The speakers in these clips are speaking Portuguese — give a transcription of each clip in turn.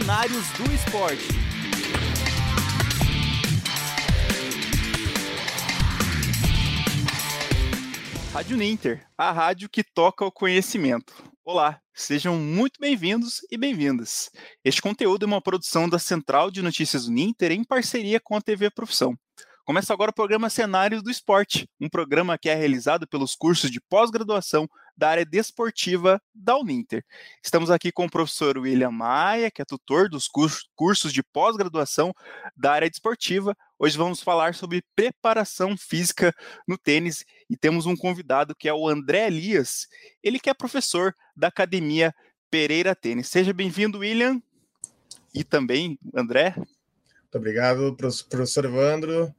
Cenários do Esporte. Rádio Ninter, a rádio que toca o conhecimento. Olá, sejam muito bem-vindos e bem-vindas. Este conteúdo é uma produção da Central de Notícias do Ninter em parceria com a TV Profissão. Começa agora o programa Cenários do Esporte, um programa que é realizado pelos cursos de pós-graduação da área desportiva da Uninter. Estamos aqui com o professor William Maia, que é tutor dos cursos de pós-graduação da área desportiva. Hoje vamos falar sobre preparação física no tênis e temos um convidado que é o André Elias, ele que é professor da Academia Pereira Tênis. Seja bem-vindo, William, e também André. Muito obrigado, professor Evandro.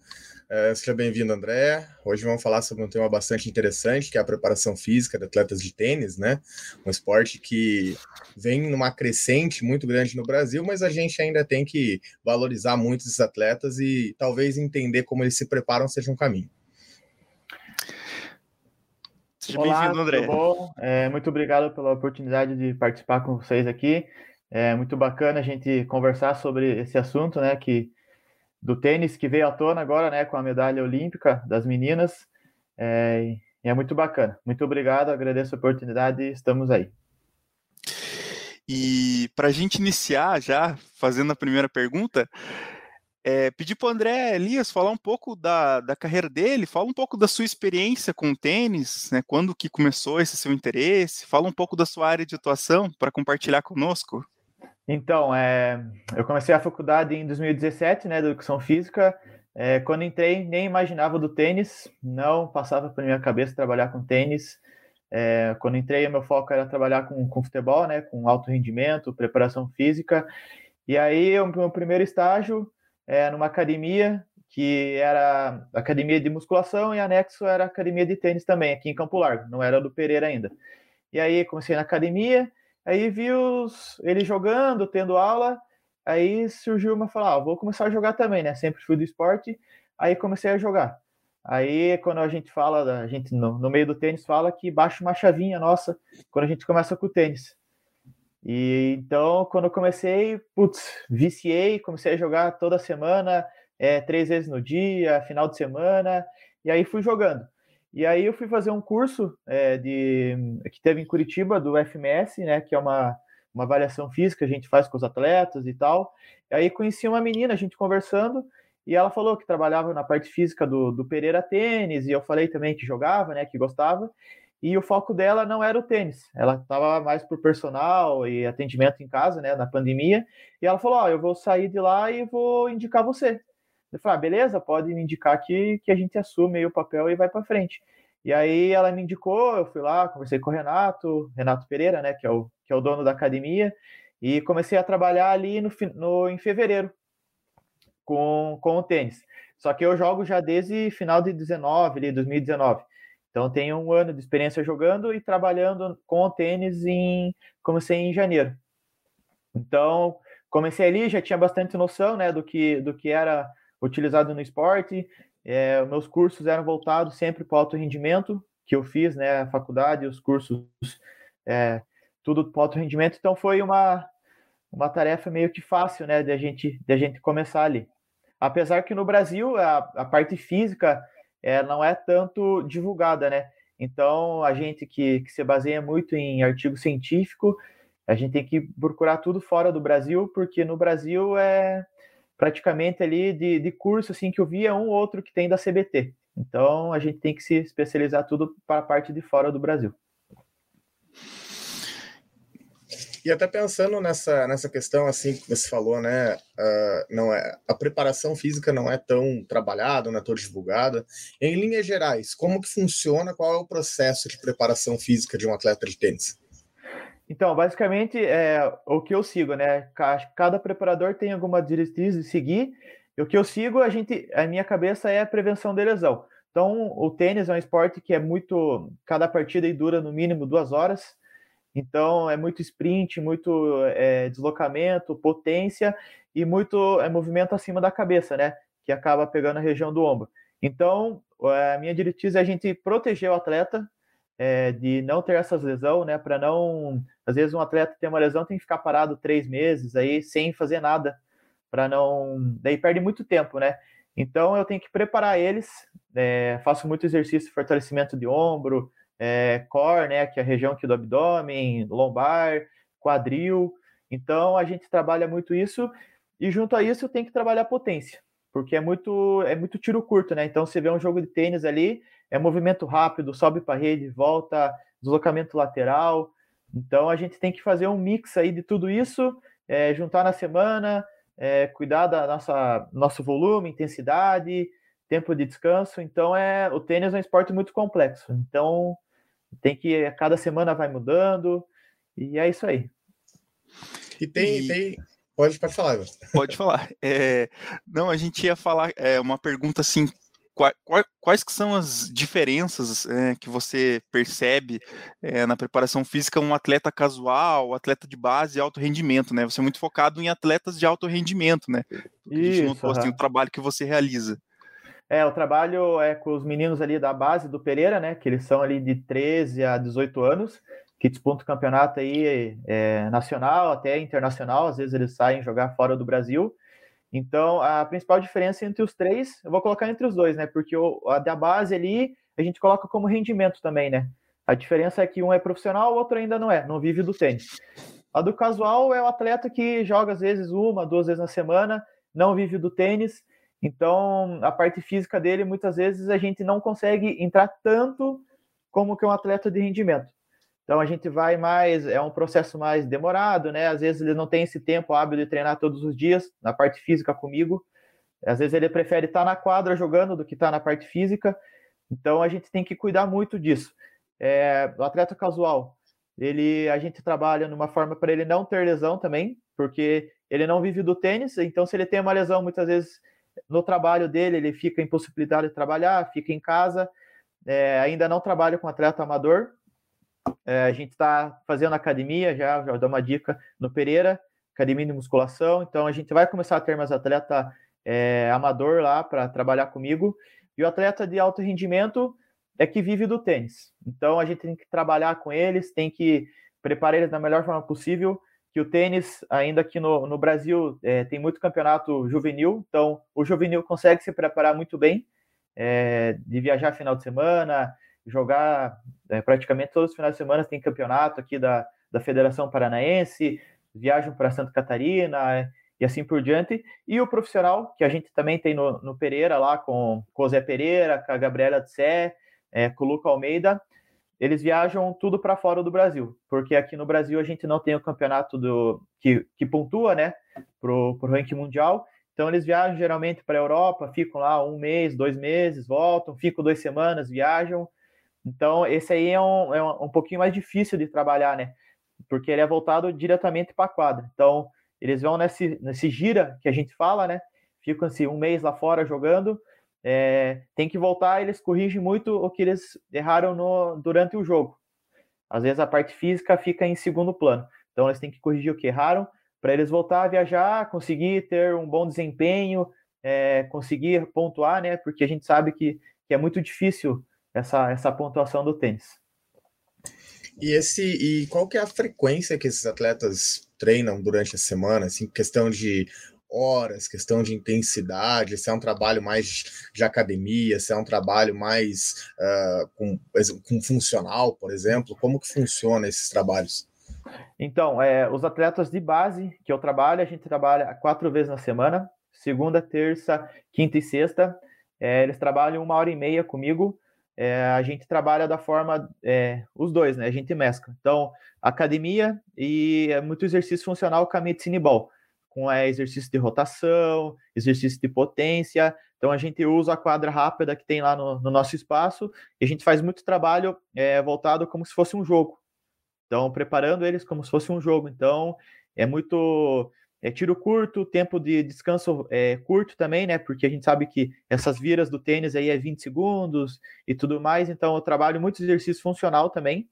É, seja bem-vindo, André. Hoje vamos falar sobre um tema bastante interessante, que é a preparação física de atletas de tênis, né? Um esporte que vem numa crescente muito grande no Brasil, mas a gente ainda tem que valorizar muito esses atletas e talvez entender como eles se preparam seja um caminho. Seja bem-vindo, André. Tudo bom? É, muito obrigado pela oportunidade de participar com vocês aqui. É muito bacana a gente conversar sobre esse assunto, né, que do tênis que veio à tona agora, né, com a medalha olímpica das meninas. É, é muito bacana. Muito obrigado, agradeço a oportunidade e estamos aí. E para a gente iniciar já, fazendo a primeira pergunta, é, pedir para o André Elias falar um pouco da, da carreira dele, fala um pouco da sua experiência com o tênis, né, quando que começou esse seu interesse, fala um pouco da sua área de atuação para compartilhar conosco. Então, é, eu comecei a faculdade em 2017, né, Educação Física. É, quando entrei, nem imaginava do tênis, não passava pela minha cabeça trabalhar com tênis. É, quando entrei, meu foco era trabalhar com, com futebol, né, com alto rendimento, preparação física. E aí, o meu primeiro estágio é numa academia, que era academia de musculação, e anexo era academia de tênis também, aqui em Campo Largo, não era do Pereira ainda. E aí, comecei na academia, Aí vi os, ele jogando, tendo aula, aí surgiu uma falar, ah, vou começar a jogar também, né? Sempre fui do esporte, aí comecei a jogar. Aí quando a gente fala, a gente no, no meio do tênis fala que baixa uma chavinha nossa quando a gente começa com o tênis. E então quando eu comecei, putz, viciei, comecei a jogar toda semana, é, três vezes no dia, final de semana, e aí fui jogando. E aí eu fui fazer um curso é, de que teve em Curitiba do FMS, né, que é uma, uma avaliação física que a gente faz com os atletas e tal. E aí conheci uma menina, a gente conversando, e ela falou que trabalhava na parte física do, do Pereira Tênis, e eu falei também que jogava, né, que gostava. E o foco dela não era o tênis, ela estava mais por personal e atendimento em casa, né, na pandemia. E ela falou: Ó, oh, eu vou sair de lá e vou indicar você. Eu falei, ah, beleza, pode me indicar que, que a gente assume aí o papel e vai para frente. E aí ela me indicou, eu fui lá, conversei com o Renato, Renato Pereira, né, que é o, que é o dono da academia, e comecei a trabalhar ali no, no, em fevereiro com, com o tênis. Só que eu jogo já desde final de 19, ali, 2019. Então tenho um ano de experiência jogando e trabalhando com o tênis em comecei em janeiro. Então comecei ali, já tinha bastante noção, né, do que do que era utilizado no esporte. É, meus cursos eram voltados sempre para o alto rendimento, que eu fiz, né, a faculdade, os cursos, é, tudo para alto rendimento. Então foi uma, uma tarefa meio que fácil, né, de a gente, de a gente começar ali. Apesar que no Brasil a, a parte física é, não é tanto divulgada, né? Então a gente que, que se baseia muito em artigo científico, a gente tem que procurar tudo fora do Brasil, porque no Brasil é praticamente ali de, de curso assim que eu via um ou outro que tem da CBT. Então a gente tem que se especializar tudo para a parte de fora do Brasil. E até pensando nessa, nessa questão assim que você falou, né? Uh, não é a preparação física não é tão trabalhada, não é tão divulgada. Em linhas gerais, como que funciona? Qual é o processo de preparação física de um atleta de tênis? Então, basicamente, é o que eu sigo, né? Cada preparador tem alguma diretriz de seguir. E o que eu sigo, a gente, a minha cabeça é a prevenção de lesão. Então, o tênis é um esporte que é muito. Cada partida dura no mínimo duas horas. Então, é muito sprint, muito é, deslocamento, potência e muito é, movimento acima da cabeça, né? Que acaba pegando a região do ombro. Então, a minha diretriz é a gente proteger o atleta é, de não ter essas lesões, né? Para não. Às vezes um atleta tem uma lesão, tem que ficar parado três meses aí sem fazer nada, para não. Daí perde muito tempo, né? Então eu tenho que preparar eles. É, faço muito exercício de fortalecimento de ombro, é, core, né? Que é a região aqui do abdômen, lombar, quadril. Então a gente trabalha muito isso e junto a isso tem que trabalhar potência, porque é muito é muito tiro curto, né? Então você vê um jogo de tênis ali, é movimento rápido, sobe para a rede, volta, deslocamento lateral. Então a gente tem que fazer um mix aí de tudo isso, é, juntar na semana, é, cuidar da nossa nosso volume, intensidade, tempo de descanso. Então é o tênis é um esporte muito complexo. Então tem que cada semana vai mudando e é isso aí. E tem, e... tem... Pode, pode falar. Pode falar. É, não, a gente ia falar é, uma pergunta assim quais que são as diferenças é, que você percebe é, na preparação física um atleta casual, atleta de base e alto rendimento, né? Você é muito focado em atletas de alto rendimento, né? a gente notou, uhum. assim, o trabalho que você realiza. É, o trabalho é com os meninos ali da base do Pereira, né? Que eles são ali de 13 a 18 anos, que disputam campeonato aí é, nacional, até internacional, às vezes eles saem jogar fora do Brasil. Então, a principal diferença entre os três, eu vou colocar entre os dois, né? Porque o, a da base ali, a gente coloca como rendimento também, né? A diferença é que um é profissional, o outro ainda não é, não vive do tênis. A do casual é o atleta que joga às vezes uma, duas vezes na semana, não vive do tênis. Então, a parte física dele, muitas vezes a gente não consegue entrar tanto como que um atleta de rendimento. Então a gente vai mais, é um processo mais demorado, né? Às vezes ele não tem esse tempo hábil de treinar todos os dias na parte física comigo. Às vezes ele prefere estar na quadra jogando do que estar na parte física. Então a gente tem que cuidar muito disso. É, o atleta casual, ele a gente trabalha numa forma para ele não ter lesão também, porque ele não vive do tênis. Então se ele tem uma lesão, muitas vezes no trabalho dele ele fica impossibilitado de trabalhar, fica em casa. É, ainda não trabalha com atleta amador, é, a gente está fazendo academia, já, já dou uma dica no Pereira, academia de musculação. Então a gente vai começar a ter mais atleta é, amador lá para trabalhar comigo. E o atleta de alto rendimento é que vive do tênis. Então a gente tem que trabalhar com eles, tem que preparar eles da melhor forma possível. Que o tênis, ainda aqui no, no Brasil, é, tem muito campeonato juvenil, então o juvenil consegue se preparar muito bem, é, de viajar final de semana, jogar é, praticamente todos os finais de semana tem campeonato aqui da, da Federação Paranaense, viajam para Santa Catarina é, e assim por diante. E o profissional, que a gente também tem no, no Pereira, lá com, o Zé Pereira, com a Gabriela Sé, é, com o Luca Almeida, eles viajam tudo para fora do Brasil, porque aqui no Brasil a gente não tem o campeonato do que, que pontua, né, pro, pro ranking mundial. Então eles viajam geralmente para a Europa, ficam lá um mês, dois meses, voltam, ficam duas semanas, viajam. Então, esse aí é um, é um pouquinho mais difícil de trabalhar, né? Porque ele é voltado diretamente para a quadra. Então, eles vão nesse, nesse gira que a gente fala, né? Ficam assim, um mês lá fora jogando, é, tem que voltar, eles corrigem muito o que eles erraram no, durante o jogo. Às vezes a parte física fica em segundo plano. Então, eles têm que corrigir o que erraram para eles voltar a viajar, conseguir ter um bom desempenho, é, conseguir pontuar, né? Porque a gente sabe que, que é muito difícil essa, essa pontuação do tênis. E esse e qual que é a frequência que esses atletas treinam durante a semana, assim, questão de horas, questão de intensidade, se é um trabalho mais de academia, se é um trabalho mais uh, com, com funcional, por exemplo, como que funciona esses trabalhos? Então, é, os atletas de base que eu trabalho, a gente trabalha quatro vezes na semana, segunda, terça, quinta e sexta. É, eles trabalham uma hora e meia comigo é, a gente trabalha da forma, é, os dois, né? A gente mescla. Então, academia e é muito exercício funcional com a medicine ball, com é, exercício de rotação, exercício de potência. Então, a gente usa a quadra rápida que tem lá no, no nosso espaço e a gente faz muito trabalho é, voltado como se fosse um jogo. Então, preparando eles como se fosse um jogo. Então, é muito é, tiro curto, tempo de descanso é, curto também, né? Porque a gente sabe que essas viras do tênis aí é 20 segundos e tudo mais, então eu trabalho muito exercício funcional também.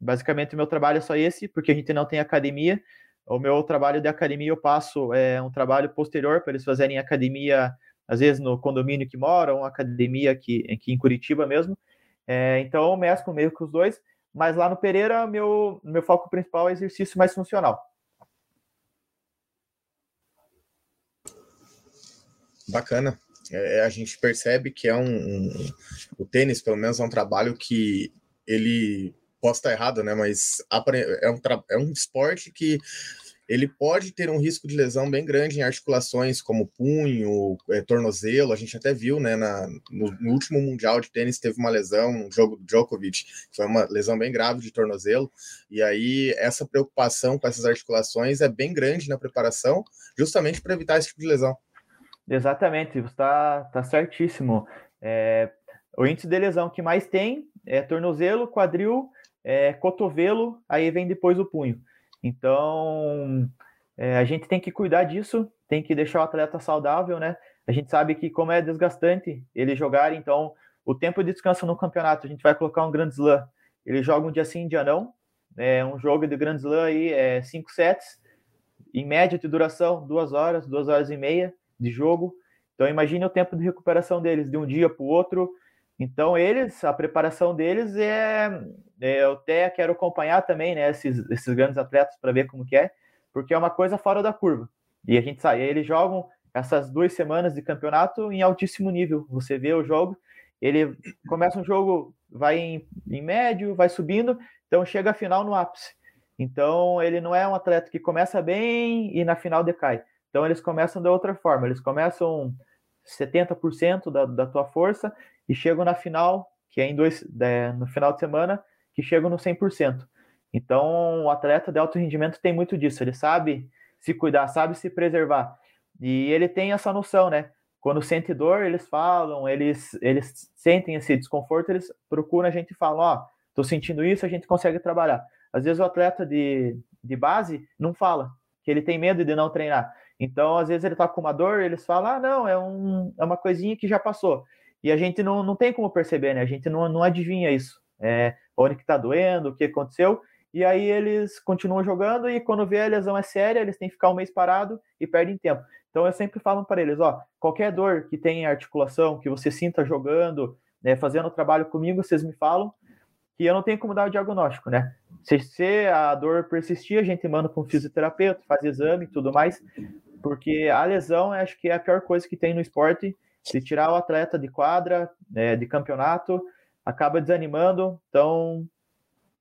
Basicamente, o meu trabalho é só esse, porque a gente não tem academia. O meu trabalho de academia eu passo é um trabalho posterior para eles fazerem academia, às vezes no condomínio que moram, academia aqui, aqui em Curitiba mesmo. É, então eu mesclo meio com os dois, mas lá no Pereira, meu, meu foco principal é exercício mais funcional. Bacana. É, a gente percebe que é um, um, O tênis, pelo menos, é um trabalho que ele. Posso estar errado, né? Mas é um, é um esporte que ele pode ter um risco de lesão bem grande em articulações como punho, é, tornozelo. A gente até viu, né, na, no, no, último Mundial de Tênis teve uma lesão, um jogo do Djokovic, foi uma lesão bem grave de tornozelo. E aí essa preocupação com essas articulações é bem grande na preparação, justamente para evitar esse tipo de lesão. Exatamente, você está tá certíssimo. É, o índice de lesão que mais tem é tornozelo, quadril, é, cotovelo, aí vem depois o punho. Então, é, a gente tem que cuidar disso, tem que deixar o atleta saudável, né? A gente sabe que como é desgastante ele jogar, então o tempo de descanso no campeonato, a gente vai colocar um Grand Slam, ele joga um dia sim, um dia não, é um jogo de Grand Slam aí, é cinco sets, em média de duração, duas horas, duas horas e meia de jogo. Então imagine o tempo de recuperação deles de um dia para o outro. Então eles, a preparação deles é, é, eu até quero acompanhar também, né, esses, esses grandes atletas para ver como que é, porque é uma coisa fora da curva. E a gente sabe, eles jogam essas duas semanas de campeonato em altíssimo nível. Você vê o jogo, ele começa um jogo, vai em, em médio, vai subindo, então chega a final no ápice. Então ele não é um atleta que começa bem e na final decai. Então eles começam de outra forma, eles começam 70% da, da tua força e chegam na final, que é em dois, é, no final de semana, que chegam no 100%. Então o atleta de alto rendimento tem muito disso, ele sabe se cuidar, sabe se preservar. E ele tem essa noção, né? Quando sente dor, eles falam, eles, eles sentem esse desconforto, eles procuram a gente e falam, ó, oh, tô sentindo isso, a gente consegue trabalhar. Às vezes o atleta de, de base não fala, que ele tem medo de não treinar. Então, às vezes ele tá com uma dor, eles falam, ah, não, é, um, é uma coisinha que já passou. E a gente não, não tem como perceber, né? A gente não, não adivinha isso. É, onde que tá doendo, o que aconteceu. E aí eles continuam jogando e quando vê a lesão é séria, eles têm que ficar um mês parado e perdem tempo. Então eu sempre falo para eles, ó, qualquer dor que tenha articulação, que você sinta jogando, né, fazendo o trabalho comigo, vocês me falam que eu não tenho como dar o diagnóstico, né? Se, se a dor persistir, a gente manda para um fisioterapeuta, faz exame e tudo mais, porque a lesão acho que é a pior coisa que tem no esporte. Se tirar o atleta de quadra, né, de campeonato, acaba desanimando. Então,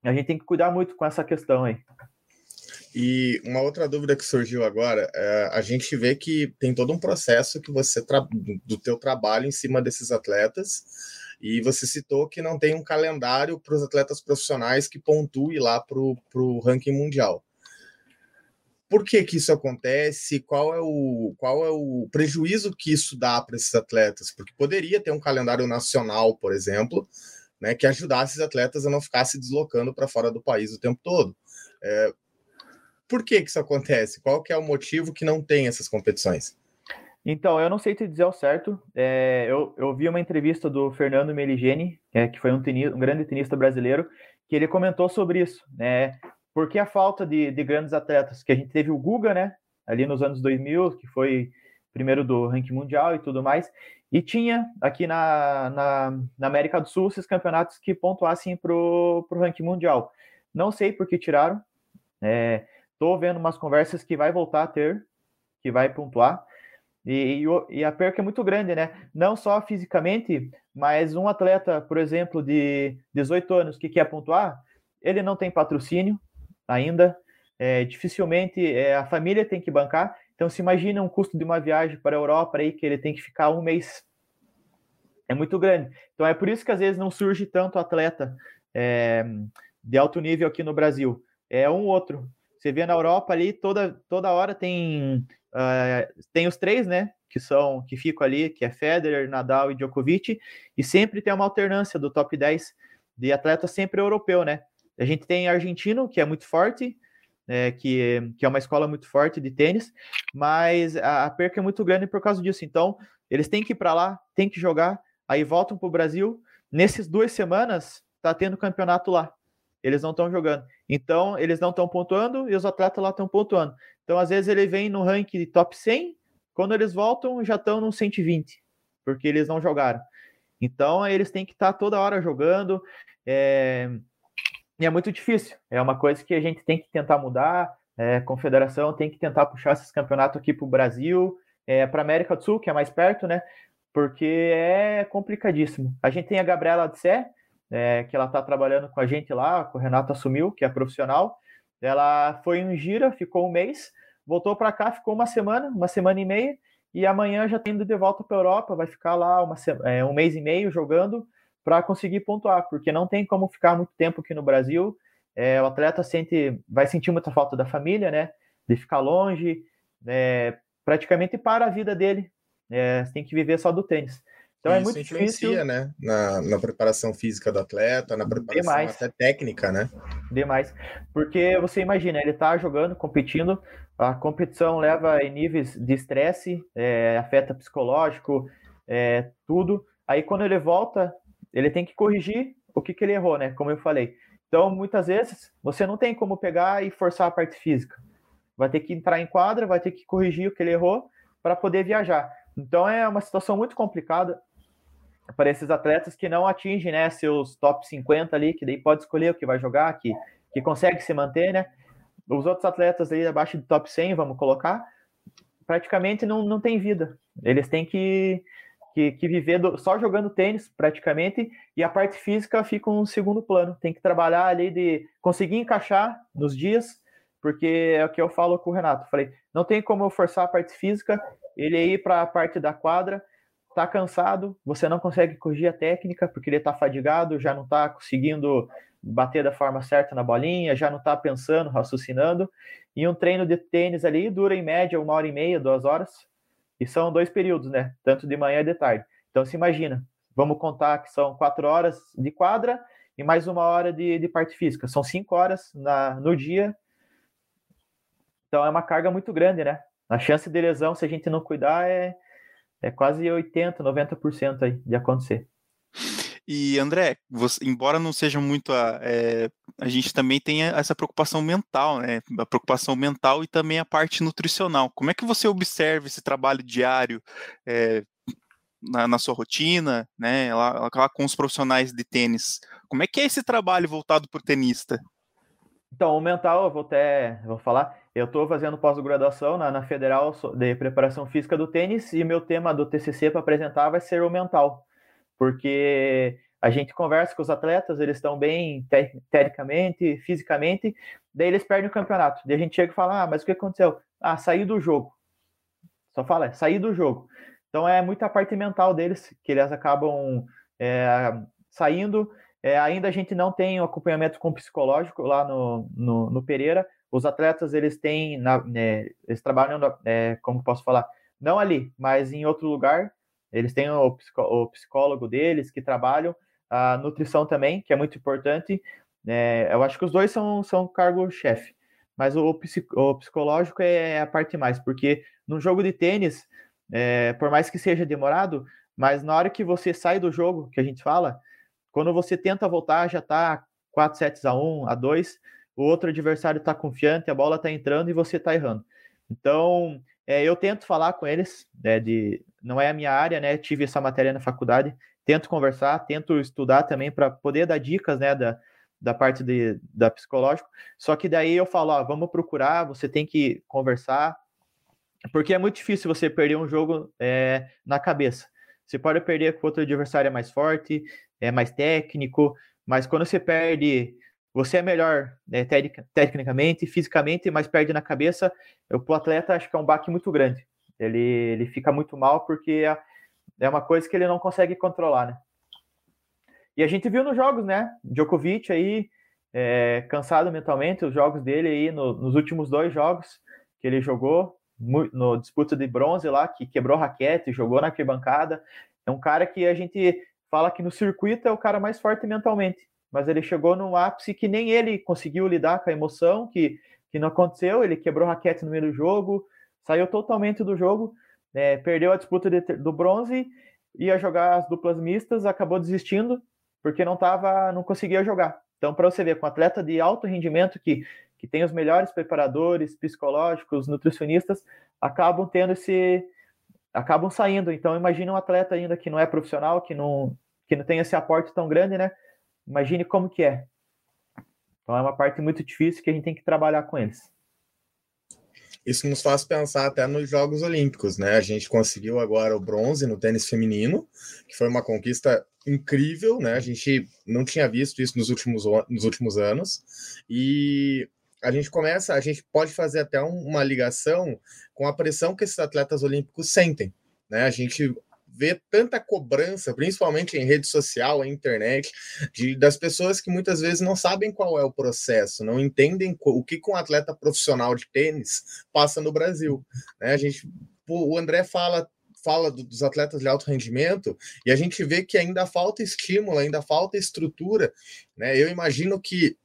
a gente tem que cuidar muito com essa questão aí. E uma outra dúvida que surgiu agora, é, a gente vê que tem todo um processo que você do teu trabalho em cima desses atletas, e você citou que não tem um calendário para os atletas profissionais que pontue lá para o ranking mundial. Por que, que isso acontece? Qual é o, qual é o prejuízo que isso dá para esses atletas? Porque poderia ter um calendário nacional, por exemplo, né, que ajudasse esses atletas a não ficar se deslocando para fora do país o tempo todo. É, por que, que isso acontece? Qual que é o motivo que não tem essas competições? Então, eu não sei te dizer ao certo. É, eu, eu vi uma entrevista do Fernando Meligeni, é, que foi um, um grande tenista brasileiro, que ele comentou sobre isso, né? Porque a falta de, de grandes atletas, que a gente teve o Guga, né, ali nos anos 2000, que foi primeiro do ranking mundial e tudo mais, e tinha aqui na, na, na América do Sul esses campeonatos que pontuassem para o ranking mundial. Não sei por que tiraram, estou é, vendo umas conversas que vai voltar a ter, que vai pontuar, e, e, a perca é muito grande, né? Não só fisicamente, mas um atleta, por exemplo, de 18 anos que quer pontuar, ele não tem patrocínio, ainda. É, dificilmente é, a família tem que bancar. Então, se imagina um custo de uma viagem para a Europa aí que ele tem que ficar um mês. É muito grande. Então, é por isso que às vezes não surge tanto atleta é, de alto nível aqui no Brasil. É um outro. Você vê na Europa ali, toda, toda hora tem, uh, tem os três, né? Que são que ficam ali, que é Federer, Nadal e Djokovic, e sempre tem uma alternância do top 10 de atleta sempre europeu, né? A gente tem argentino, que é muito forte, é, que, que é uma escola muito forte de tênis, mas a, a, perca é muito grande por causa disso. Então, eles têm que ir para lá, têm que jogar, aí voltam para o Brasil. Nessas duas semanas, tá tendo campeonato lá. Eles não estão jogando. Então, eles não estão pontuando e os atletas lá estão pontuando. Então, às vezes, ele vem no ranking de top 100, quando eles voltam, já estão no 120, porque eles não jogaram. Então, eles têm que estar tá toda hora jogando. É... E é muito difícil. É uma coisa que a gente tem que tentar mudar. É, confederação tem que tentar puxar esses campeonatos aqui para o Brasil, é, para América do Sul, que é mais perto, né? Porque é complicadíssimo. A gente tem a Gabriela de Sé, é, que ela está trabalhando com a gente lá, o Renato assumiu, que é profissional. Ela foi em gira, ficou um mês, voltou para cá, ficou uma semana, uma semana e meia, e amanhã já está indo de volta para a Europa, vai ficar lá uma, é, um mês e meio jogando para conseguir pontuar, porque não tem como ficar muito tempo aqui no Brasil. É, o atleta sente, vai sentir muita falta da família, né? De ficar longe, é, praticamente para a vida dele. É, tem que viver só do tênis. Então é Isso é muito influencia, difícil. né? Na, na, preparação física do atleta, na preparação Demais. até técnica, né? Demais. Porque você imagina, ele tá jogando, competindo, a competição leva em níveis de estresse, é, afeta psicológico, é, tudo. Aí quando ele volta, ele tem que corrigir o que, que ele errou, né? Como eu falei. Então, muitas vezes, você não tem como pegar e forçar a parte física. Vai ter que entrar em quadra, vai ter que corrigir o que ele errou para poder viajar. Então, é uma situação muito complicada para esses atletas que não atingem né, seus top 50 ali, que daí pode escolher o que vai jogar, que, que consegue se manter, né? Os outros atletas aí abaixo do top 100, vamos colocar, praticamente não, não tem vida. Eles têm que, que, que viver do, só jogando tênis, praticamente, e a parte física fica um segundo plano. Tem que trabalhar ali de conseguir encaixar nos dias, porque é o que eu falo com o Renato. Falei, não tem como eu forçar a parte física, ele ir para a parte da quadra, tá cansado, você não consegue corrigir a técnica porque ele tá fadigado, já não tá conseguindo bater da forma certa na bolinha, já não tá pensando, raciocinando. E um treino de tênis ali dura em média uma hora e meia, duas horas. E são dois períodos, né? Tanto de manhã e de tarde. Então se imagina, vamos contar que são quatro horas de quadra e mais uma hora de, de parte física. São cinco horas na, no dia. Então é uma carga muito grande, né? A chance de lesão, se a gente não cuidar, é, é quase 80%, 90% aí de acontecer. E André, você, embora não seja muito a, é, a gente também tem essa preocupação mental, né? A preocupação mental e também a parte nutricional. Como é que você observa esse trabalho diário é, na, na, sua rotina, né? Lá, lá, com os profissionais de tênis. Como é que é esse trabalho voltado para o tenista? Então, o mental, eu vou até vou falar, eu estou fazendo pós-graduação na, na, Federal de Preparação Física do Tênis e meu tema do TCC para apresentar vai ser o mental, porque a gente conversa com os atletas, eles estão bem te tecnicamente, fisicamente, daí eles perdem o campeonato. Daí a gente chega e fala, ah, mas o que aconteceu? Ah, saí do jogo. Só fala, é, do jogo. Então é muita parte mental deles que eles acabam é, saindo é, ainda a gente não tem um acompanhamento com psicológico lá no, no, no, Pereira. Os atletas, eles têm, na, né, eles trabalham, é, como posso falar, não ali, mas em outro lugar. Eles têm o, o psicólogo deles que trabalham, a nutrição também, que é muito importante. É, eu acho que os dois são, são cargo-chefe, mas o, o, psicológico é a parte mais, porque no jogo de tênis, é, por mais que seja demorado, mas na hora que você sai do jogo, que a gente fala, quando você tenta voltar, já está 4 sets a 1, a 2, o outro adversário está confiante, a bola está entrando e você está errando. Então, é, eu tento falar com eles, né, de, não é a minha área, né? Tive essa matéria na faculdade, tento conversar, tento estudar também para poder dar dicas, né, da, da parte de, da psicológico. Só que daí eu falo, ó, vamos procurar, você tem que conversar, porque é muito difícil você perder um jogo é, na cabeça. Você pode perder com outro adversário mais forte, é mais técnico, mas quando você perde, você é melhor né, tecnicamente, fisicamente, mas perde na cabeça, o atleta acho que é um baque muito grande. Ele, ele fica muito mal porque é, é uma coisa que ele não consegue controlar, né? E a gente viu nos jogos, né? Djokovic aí, é, cansado mentalmente, os jogos dele aí no, nos últimos dois jogos que ele jogou, no disputa de bronze lá, que quebrou raquete, jogou na arquibancada. É um cara que a gente fala que no circuito é o cara mais forte mentalmente, mas ele chegou num ápice que nem ele conseguiu lidar com a emoção, que, que não aconteceu, ele quebrou raquete no meio do jogo, saiu totalmente do jogo, é, perdeu a disputa de, do bronze, ia jogar as duplas mistas, acabou desistindo, porque não tava, não conseguia jogar. Então, para você ver, com um atleta de alto rendimento que, que tem os melhores preparadores psicológicos, nutricionistas, acabam tendo esse, acabam saindo. Então, imagina um atleta ainda que não é profissional, que não, que não tem esse aporte tão grande, né? Imagine como que é. Então é uma parte muito difícil que a gente tem que trabalhar com eles. Isso nos faz pensar até nos Jogos Olímpicos, né? A gente conseguiu agora o bronze no tênis feminino, que foi uma conquista incrível, né? A gente não tinha visto isso nos últimos, nos últimos anos. E a gente começa, a gente pode fazer até uma ligação com a pressão que esses atletas olímpicos sentem. Né? A gente vê tanta cobrança, principalmente em rede social, em internet, de, das pessoas que muitas vezes não sabem qual é o processo, não entendem o que um atleta profissional de tênis passa no Brasil. Né? A gente, o André fala fala dos atletas de alto rendimento e a gente vê que ainda falta estímulo, ainda falta estrutura. Né? Eu imagino que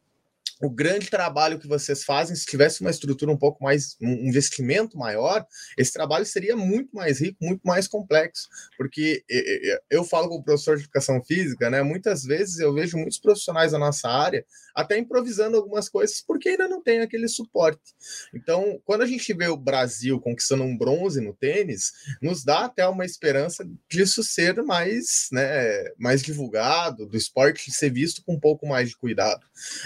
o grande trabalho que vocês fazem, se tivesse uma estrutura um pouco mais, um investimento maior, esse trabalho seria muito mais rico, muito mais complexo. Porque eu falo com o professor de educação física, né? Muitas vezes eu vejo muitos profissionais da nossa área até improvisando algumas coisas, porque ainda não tem aquele suporte. Então, quando a gente vê o Brasil conquistando um bronze no tênis, nos dá até uma esperança disso ser mais, né, mais divulgado, do esporte ser visto com um pouco mais de cuidado.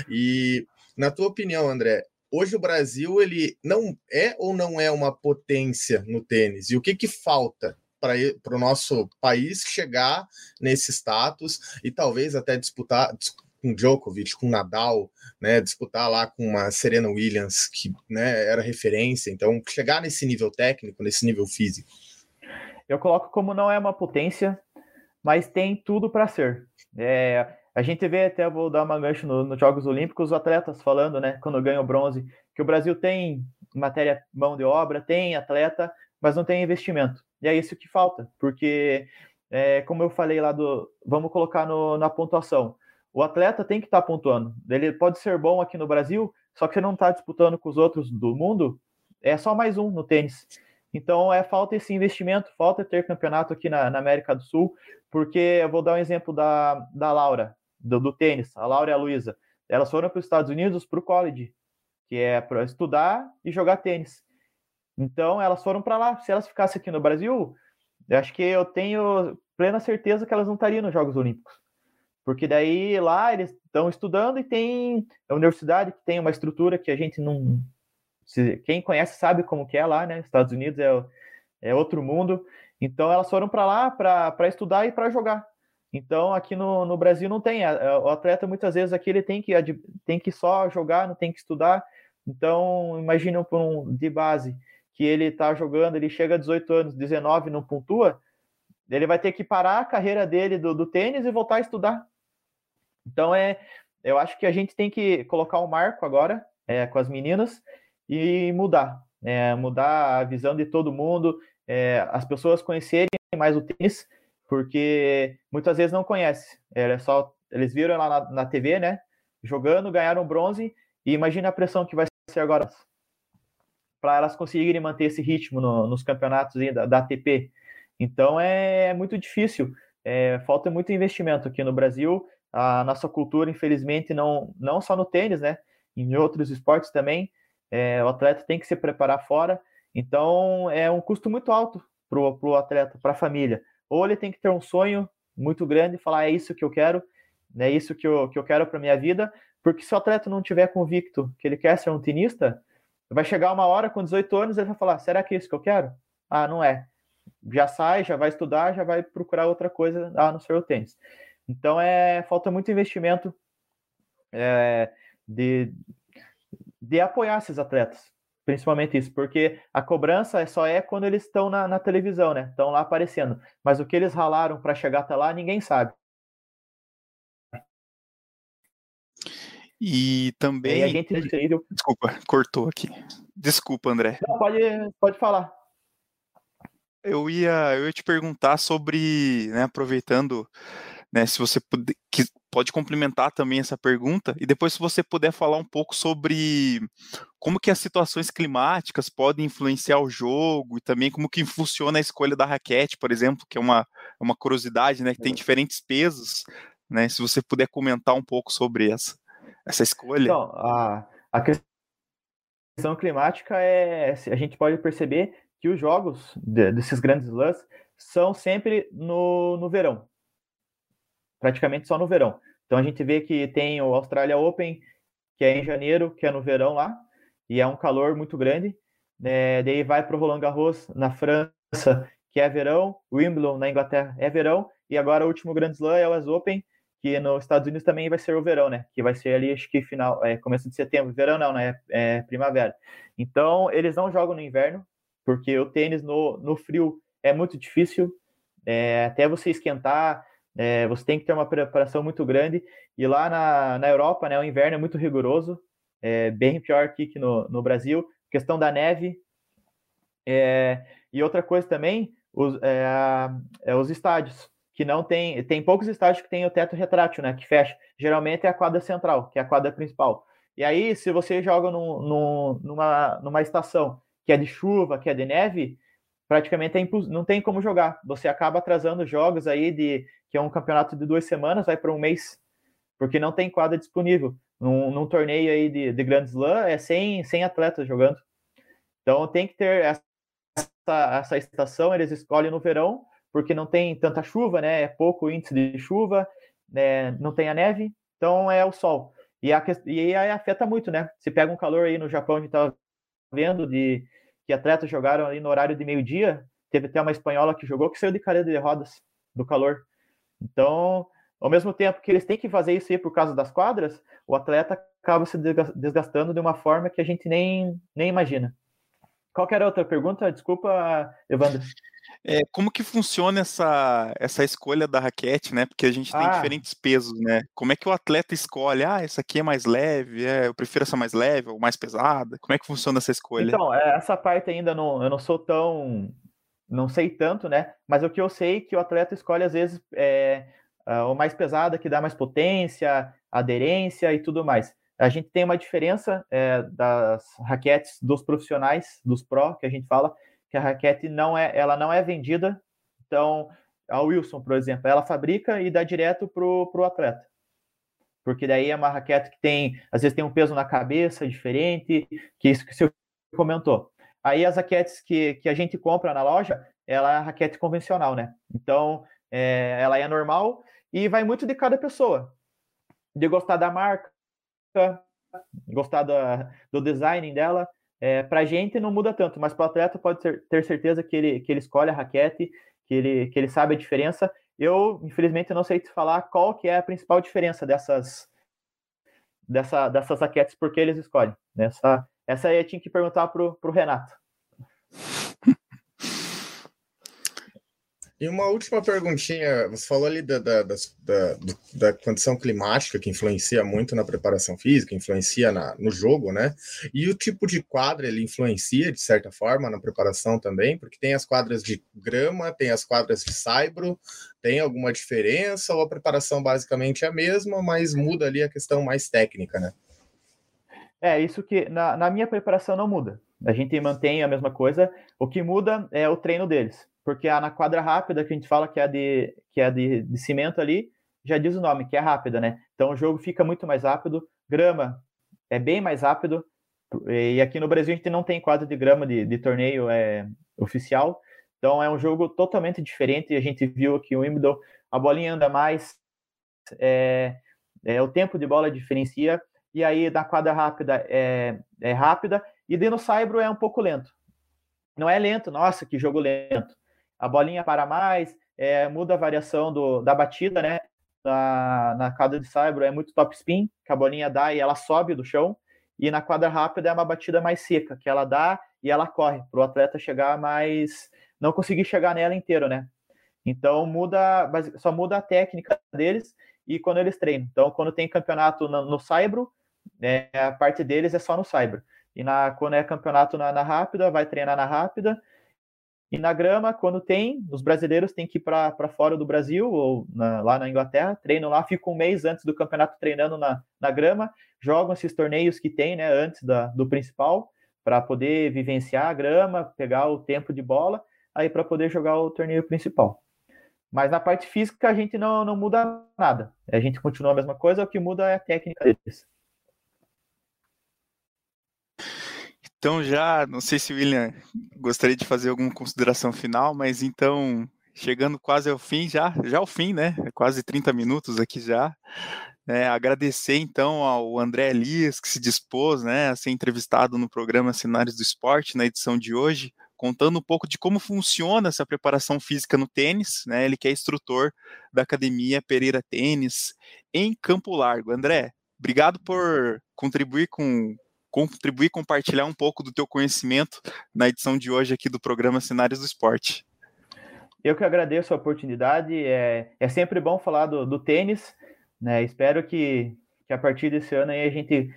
E, na tua opinião, André, hoje o Brasil ele não é ou não é uma potência no tênis? E o que, que falta para o nosso país chegar nesse status e talvez até disputar, com Djokovic, com Nadal, né, disputar lá com uma Serena Williams, que né, era referência. Então, chegar nesse nível técnico, nesse nível físico. Eu coloco como não é uma potência, mas tem tudo para ser. É, a gente vê, até vou dar uma gancho nos no Jogos Olímpicos, os atletas falando, né, quando ganham bronze, que o Brasil tem matéria, mão de obra, tem atleta, mas não tem investimento. E é isso que falta, porque, é, como eu falei lá do. Vamos colocar no, na pontuação. O atleta tem que estar tá pontuando. Ele pode ser bom aqui no Brasil, só que você não está disputando com os outros do mundo, é só mais um no tênis. Então é falta esse investimento, falta ter campeonato aqui na, na América do Sul, porque eu vou dar um exemplo da, da Laura, do, do tênis, a Laura e a Luísa. Elas foram para os Estados Unidos para o college, que é para estudar e jogar tênis. Então elas foram para lá. Se elas ficassem aqui no Brasil, eu acho que eu tenho plena certeza que elas não estariam nos Jogos Olímpicos. Porque daí lá eles estão estudando e tem a universidade que tem uma estrutura que a gente não. Quem conhece sabe como que é lá, né? Estados Unidos é, é outro mundo. Então elas foram para lá para estudar e para jogar. Então aqui no, no Brasil não tem. O atleta muitas vezes aqui ele tem que, tem que só jogar, não tem que estudar. Então imagina um de base que ele está jogando, ele chega a 18 anos, 19, não pontua, ele vai ter que parar a carreira dele do, do tênis e voltar a estudar. Então é, eu acho que a gente tem que colocar um marco agora é, com as meninas e mudar, é, mudar a visão de todo mundo, é, as pessoas conhecerem mais o tênis, porque muitas vezes não conhecem. É só eles viram lá na, na TV, né? Jogando, ganharam bronze e imagina a pressão que vai ser agora para elas conseguirem manter esse ritmo no, nos campeonatos da, da ATP. Então é, é muito difícil. É, falta muito investimento aqui no Brasil a nossa cultura, infelizmente, não, não só no tênis, né? Em outros esportes também, é, o atleta tem que se preparar fora. Então, é um custo muito alto para o atleta, para a família. Ou ele tem que ter um sonho muito grande e falar: é isso que eu quero, é isso que eu, que eu quero para minha vida. Porque se o atleta não tiver convicto que ele quer ser um tenista, vai chegar uma hora com 18 anos ele vai falar: será que é isso que eu quero? Ah, não é. Já sai, já vai estudar, já vai procurar outra coisa a não ser o tênis. Então é falta muito investimento é, de, de apoiar esses atletas, principalmente isso, porque a cobrança só é quando eles estão na, na televisão, né? Estão lá aparecendo. Mas o que eles ralaram para chegar até lá, ninguém sabe. E também. E gente... Desculpa, cortou aqui. Desculpa, André. Não, pode, pode falar. Eu ia, eu ia te perguntar sobre, né, aproveitando né? Se você puder, que pode complementar também essa pergunta e depois se você puder falar um pouco sobre como que as situações climáticas podem influenciar o jogo e também como que funciona a escolha da raquete, por exemplo, que é uma, é uma curiosidade, né? Que tem diferentes pesos, né? Se você puder comentar um pouco sobre essa, essa escolha. Então, a, a questão climática é, a gente pode perceber que os jogos de, desses grandes slams são sempre no, no verão. Praticamente só no verão. Então a gente vê que tem o Australia Open, que é em janeiro, que é no verão lá, e é um calor muito grande. É, daí vai para o Roland Garros na França, que é verão, Wimbledon na Inglaterra é verão, e agora o último Grand Slam é o US Open, que nos Estados Unidos também vai ser o verão, né? Que vai ser ali, acho que final, é, começo de setembro. Verão não, né? É, primavera. Então, eles não jogam no inverno, porque o tênis no, no frio é muito difícil. É, até você esquentar, é, você tem que ter uma preparação muito grande. E lá na, na Europa, né, o inverno é muito rigoroso, é bem pior aqui que no, no Brasil. Questão da neve. É, e outra coisa também, os, é, é os estádios que não tem. Tem poucos estádios que tem o teto retrátil, né? Que fecha. Geralmente é a quadra central, que é a quadra principal. E aí, se você joga num, num, numa, numa estação que é de chuva, que é de neve, praticamente é não tem como jogar. Você acaba atrasando jogos aí de que é um campeonato de duas semanas, vai para um mês, porque não tem quadra disponível. Num, num torneio aí de, de Grand Slam é sem, sem atletas jogando. Então tem que ter essa, essa estação, eles escolhem no verão porque não tem tanta chuva, né? É pouco índice de chuva, né? não tem a neve, então é o sol. E, a, e aí afeta muito, né? Se pega um calor aí no Japão, a gente estava vendo de que atletas jogaram ali no horário de meio-dia, teve até uma espanhola que jogou que saiu de cadeira de rodas do calor. Então, ao mesmo tempo que eles têm que fazer isso aí por causa das quadras, o atleta acaba se desgastando de uma forma que a gente nem, nem imagina. Qual era a outra pergunta? Desculpa, Evandro. É, como que funciona essa, essa escolha da raquete, né? Porque a gente tem ah. diferentes pesos, né? Como é que o atleta escolhe? Ah, essa aqui é mais leve, é, eu prefiro essa mais leve ou mais pesada. Como é que funciona essa escolha? Então, é, essa parte ainda não, eu não sou tão, não sei tanto, né? Mas o que eu sei é que o atleta escolhe às vezes é, o mais pesada que dá mais potência, aderência e tudo mais. A gente tem uma diferença é, das raquetes dos profissionais, dos pró, que a gente fala, que a raquete não é, ela não é vendida. Então, a Wilson, por exemplo, ela fabrica e dá direto pro, pro atleta. Porque daí é uma raquete que tem, às vezes tem um peso na cabeça diferente, que isso que você comentou. Aí as raquetes que, que a gente compra na loja, ela é a raquete convencional, né? Então, é, ela é normal e vai muito de cada pessoa. De gostar da marca, gostar da, do design dela. É, para a gente não muda tanto, mas para o atleta pode ter, ter certeza que ele, que ele escolhe a raquete, que ele, que ele sabe a diferença. Eu, infelizmente, não sei te falar qual que é a principal diferença dessas, dessa, dessas raquetes, porque eles escolhem. Essa, essa aí eu tinha que perguntar para o Renato. E uma última perguntinha, você falou ali da, da, da, da, condição climática que influencia muito na preparação física, influencia na, no jogo, né? E o tipo de quadra ele influencia de certa forma na preparação também, porque tem as quadras de grama, tem as quadras de saibro, tem alguma diferença ou a preparação basicamente é a mesma, mas muda ali a questão mais técnica, né? É, isso que na, na minha preparação não muda. A gente mantém a mesma coisa, o que muda é o treino deles porque a na quadra rápida que a gente fala que é de que é de, de cimento ali, já diz o nome, que é rápida, né? Então o jogo fica muito mais rápido. Grama é bem mais rápido. E aqui no Brasil a gente não tem quadra de grama de, de torneio é, oficial. Então é um jogo totalmente diferente. A gente viu aqui o Wimbledon, a bolinha anda mais, é, é, o tempo de bola diferencia. E aí na quadra rápida é, é rápida. E no saibro é um pouco lento. Não é lento, nossa, que jogo lento a bolinha para mais, é, muda a variação do, da batida, né? Na, na quadra de saibro é muito top spin, que a bolinha dá e ela sobe do chão, e na quadra rápida é uma batida mais seca, que ela dá e ela corre, para o atleta chegar mais. não conseguir chegar nela inteiro, né? Então muda, só muda a técnica deles e quando eles treinam. Então, quando tem campeonato no, no Saibro, é, a parte deles é só no Saibro. E na, quando é campeonato na, na rápida, vai treinar na rápida. E na grama, quando tem, os brasileiros têm que ir para fora do Brasil ou na, lá na Inglaterra, treinam lá, ficam um mês antes do campeonato treinando na, na grama, jogam esses torneios que tem né, antes da, do principal, para poder vivenciar a grama, pegar o tempo de bola, aí para poder jogar o torneio principal. Mas na parte física a gente não, não muda nada. A gente continua a mesma coisa, o que muda é a técnica deles. Então já, não sei se o William gostaria de fazer alguma consideração final, mas então chegando quase ao fim já, já ao fim, né? Quase 30 minutos aqui já. É, agradecer então ao André Elias, que se dispôs né, a ser entrevistado no programa Cenários do Esporte, na edição de hoje, contando um pouco de como funciona essa preparação física no tênis. Né, ele que é instrutor da Academia Pereira Tênis em Campo Largo. André, obrigado por contribuir com contribuir compartilhar um pouco do teu conhecimento na edição de hoje aqui do programa Cenários do Esporte. Eu que agradeço a oportunidade. É, é sempre bom falar do, do tênis né? Espero que, que a partir desse ano aí a gente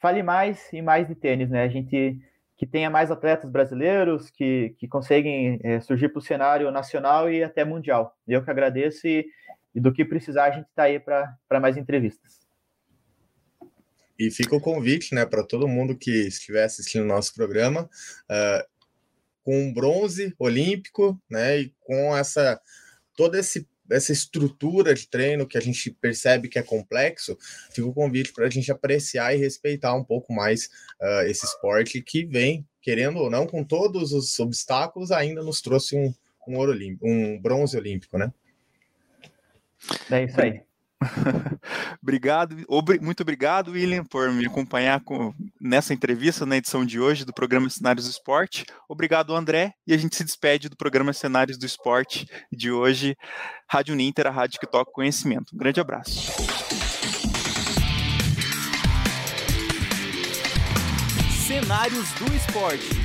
fale mais e mais de tênis, né? A gente que tenha mais atletas brasileiros que, que conseguem é, surgir para o cenário nacional e até mundial. Eu que agradeço e, e do que precisar a gente está aí para mais entrevistas. E fica o convite, né, para todo mundo que estiver assistindo nosso programa, uh, com bronze olímpico, né, e com essa todo esse essa estrutura de treino que a gente percebe que é complexo, fica o convite para a gente apreciar e respeitar um pouco mais uh, esse esporte que vem, querendo ou não, com todos os obstáculos, ainda nos trouxe um, um ouro olímpico, um bronze olímpico, né? É isso aí. obrigado, muito obrigado, William, por me acompanhar com, nessa entrevista na edição de hoje do programa Cenários do Esporte. Obrigado, André, e a gente se despede do programa Cenários do Esporte de hoje, Rádio Ninter, a rádio que toca conhecimento. Um grande abraço. Cenários do Esporte.